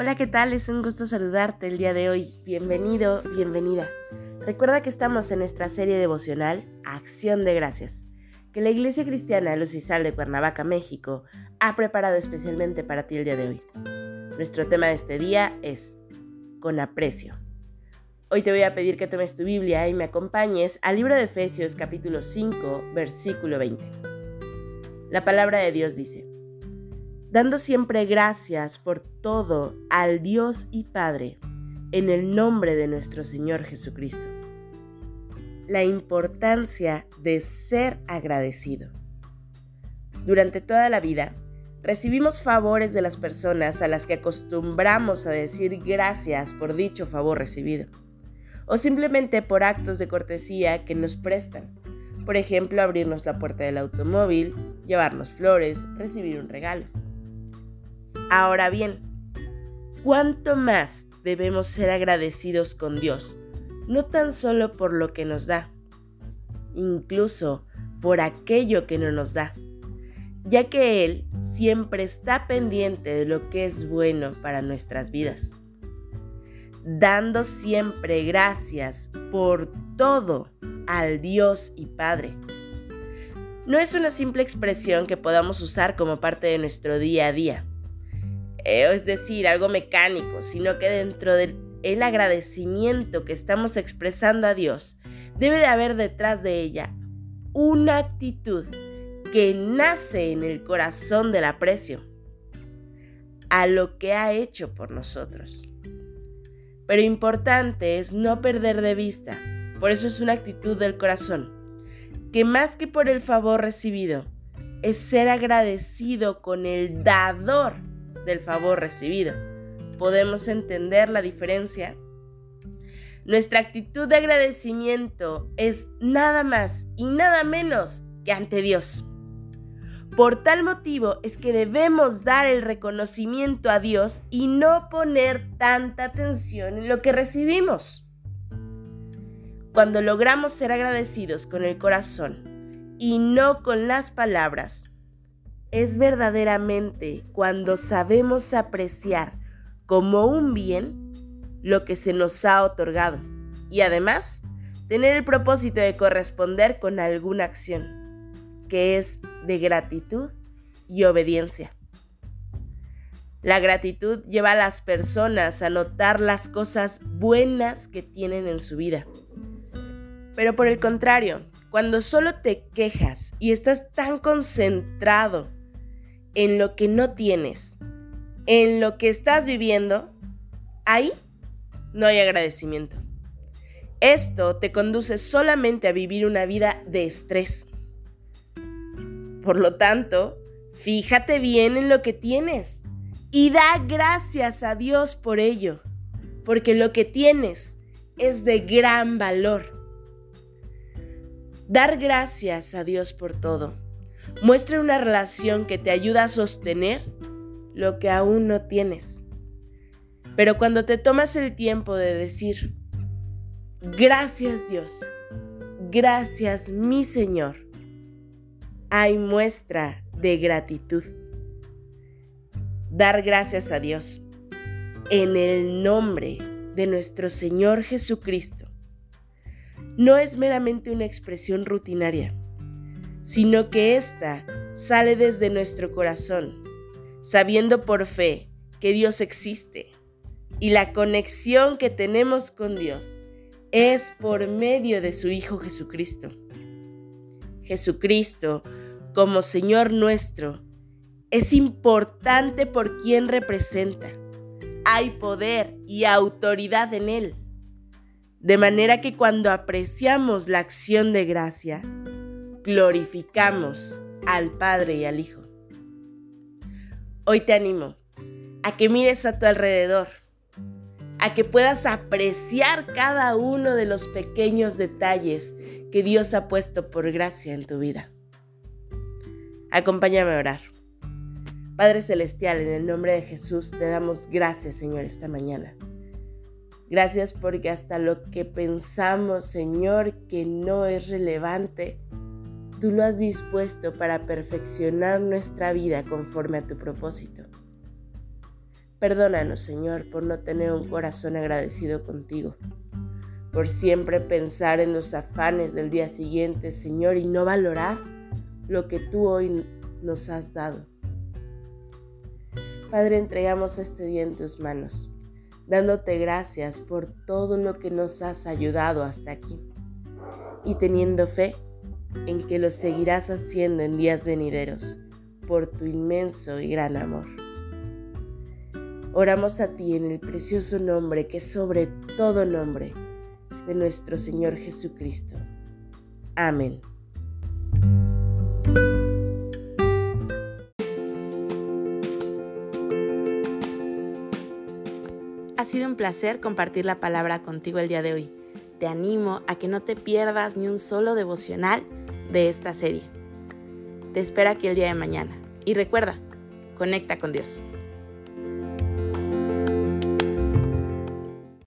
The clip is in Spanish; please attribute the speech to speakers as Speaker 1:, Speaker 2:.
Speaker 1: Hola, ¿qué tal? Es un gusto saludarte el día de hoy. Bienvenido, bienvenida. Recuerda que estamos en nuestra serie devocional Acción de Gracias, que la Iglesia Cristiana Luz y Sal de Cuernavaca, México, ha preparado especialmente para ti el día de hoy. Nuestro tema de este día es Con aprecio. Hoy te voy a pedir que tomes tu Biblia y me acompañes al libro de Efesios capítulo 5, versículo 20. La palabra de Dios dice, dando siempre gracias por todo al Dios y Padre, en el nombre de nuestro Señor Jesucristo. La importancia de ser agradecido. Durante toda la vida, recibimos favores de las personas a las que acostumbramos a decir gracias por dicho favor recibido, o simplemente por actos de cortesía que nos prestan. Por ejemplo, abrirnos la puerta del automóvil, llevarnos flores, recibir un regalo. Ahora bien, ¿cuánto más debemos ser agradecidos con Dios? No tan solo por lo que nos da, incluso por aquello que no nos da, ya que Él siempre está pendiente de lo que es bueno para nuestras vidas, dando siempre gracias por todo al Dios y Padre. No es una simple expresión que podamos usar como parte de nuestro día a día es decir, algo mecánico, sino que dentro del agradecimiento que estamos expresando a Dios, debe de haber detrás de ella una actitud que nace en el corazón del aprecio a lo que ha hecho por nosotros. Pero importante es no perder de vista, por eso es una actitud del corazón, que más que por el favor recibido, es ser agradecido con el dador del favor recibido. ¿Podemos entender la diferencia? Nuestra actitud de agradecimiento es nada más y nada menos que ante Dios. Por tal motivo es que debemos dar el reconocimiento a Dios y no poner tanta atención en lo que recibimos. Cuando logramos ser agradecidos con el corazón y no con las palabras, es verdaderamente cuando sabemos apreciar como un bien lo que se nos ha otorgado y además tener el propósito de corresponder con alguna acción, que es de gratitud y obediencia. La gratitud lleva a las personas a notar las cosas buenas que tienen en su vida. Pero por el contrario, cuando solo te quejas y estás tan concentrado en lo que no tienes, en lo que estás viviendo, ahí no hay agradecimiento. Esto te conduce solamente a vivir una vida de estrés. Por lo tanto, fíjate bien en lo que tienes y da gracias a Dios por ello, porque lo que tienes es de gran valor. Dar gracias a Dios por todo Muestra una relación que te ayuda a sostener lo que aún no tienes. Pero cuando te tomas el tiempo de decir, gracias Dios, gracias mi Señor, hay muestra de gratitud. Dar gracias a Dios en el nombre de nuestro Señor Jesucristo no es meramente una expresión rutinaria sino que ésta sale desde nuestro corazón, sabiendo por fe que Dios existe y la conexión que tenemos con Dios es por medio de su Hijo Jesucristo. Jesucristo, como Señor nuestro, es importante por quien representa. Hay poder y autoridad en Él. De manera que cuando apreciamos la acción de gracia, glorificamos al Padre y al Hijo. Hoy te animo a que mires a tu alrededor a que puedas apreciar cada uno de los pequeños detalles que Dios ha puesto por gracia en tu vida. Acompáñame a orar. Padre Celestial, en el nombre de Jesús te damos gracias, Señor, esta mañana. Gracias porque hasta lo que pensamos, Señor, que no es relevante, tú lo has dispuesto para perfeccionar nuestra vida conforme a tu propósito. Perdónanos, Señor, por no tener un corazón agradecido contigo, por siempre pensar en los afanes del día siguiente, Señor, y no valorar lo que tú hoy nos has dado. Padre, entregamos este día en tus manos, dándote gracias por todo lo que nos has ayudado hasta aquí y teniendo fe en que lo seguirás haciendo en días venideros por tu inmenso y gran amor. Oramos a ti en el precioso nombre que sobre todo nombre de nuestro Señor Jesucristo. Amén. Ha sido un placer compartir la palabra contigo el día de hoy. Te animo a que no te pierdas ni un solo devocional de esta serie. Te espero aquí el día de mañana. Y recuerda, conecta con Dios.